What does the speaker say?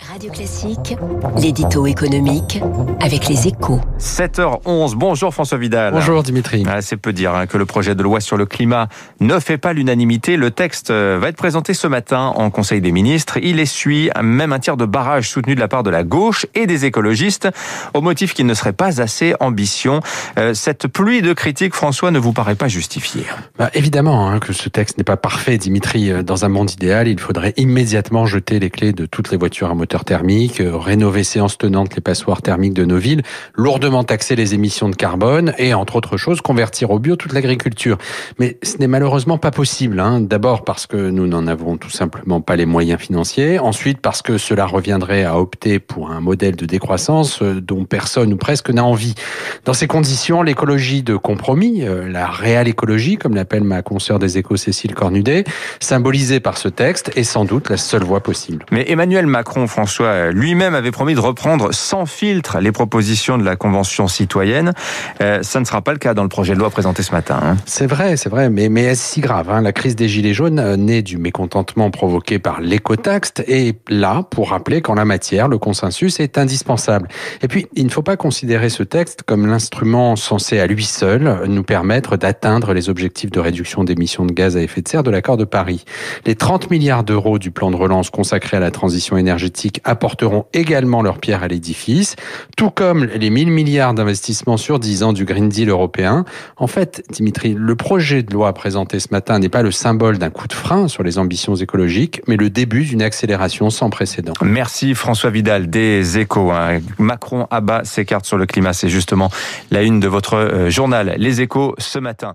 Radio Classique, l'édito économique avec les échos. 7h11. Bonjour François Vidal. Bonjour Dimitri. Ah, c'est peu dire hein, que le projet de loi sur le climat ne fait pas l'unanimité. Le texte euh, va être présenté ce matin en Conseil des ministres. Il essuie même un tir de barrage soutenu de la part de la gauche et des écologistes au motif qu'il ne serait pas assez ambitieux. Euh, cette pluie de critiques, François, ne vous paraît pas justifiée? Bah, Évidemment hein, que ce texte n'est pas parfait, Dimitri. Euh, dans un monde idéal, il faudrait immédiatement jeter les clés de toutes les voitures à moteur thermique, euh, rénover séance tenante les passoires thermiques de nos villes, lourdement taxer les émissions de carbone et, entre autres choses, convertir au bio toute l'agriculture. Mais ce n'est malheureusement pas possible. Hein. D'abord parce que nous n'en avons tout simplement pas les moyens financiers. Ensuite parce que cela reviendrait à opter pour un modèle de décroissance euh, dont personne ou presque n'a envie. Dans ces conditions, l'écologie de compromis, euh, la réelle écologie, comme l'appelle ma consoeur des échos Cécile Cornudet, symbolisée par ce texte, est sans doute la seule voie possible. Mais Emmanuel Macron, François lui-même avait promis de reprendre sans filtre les propositions de la Convention citoyenne. Euh, ça ne sera pas le cas dans le projet de loi présenté ce matin. Hein. C'est vrai, c'est vrai, mais, mais est-ce si grave hein? La crise des Gilets jaunes, euh, née du mécontentement provoqué par l'écotaxe, est là pour rappeler qu'en la matière, le consensus est indispensable. Et puis, il ne faut pas considérer ce texte comme l'instrument censé à lui seul nous permettre d'atteindre les objectifs de réduction d'émissions de gaz à effet de serre de l'accord de Paris. Les 30 milliards d'euros du plan de relance consacré à la transition énergétique apporteront également leur pierre à l'édifice, tout comme les 1000 milliards d'investissements sur 10 ans du Green Deal européen. En fait, Dimitri, le projet de loi présenté ce matin n'est pas le symbole d'un coup de frein sur les ambitions écologiques, mais le début d'une accélération sans précédent. Merci François Vidal des échos. Hein. Macron abat ses cartes sur le climat. C'est justement la une de votre euh, journal Les échos ce matin.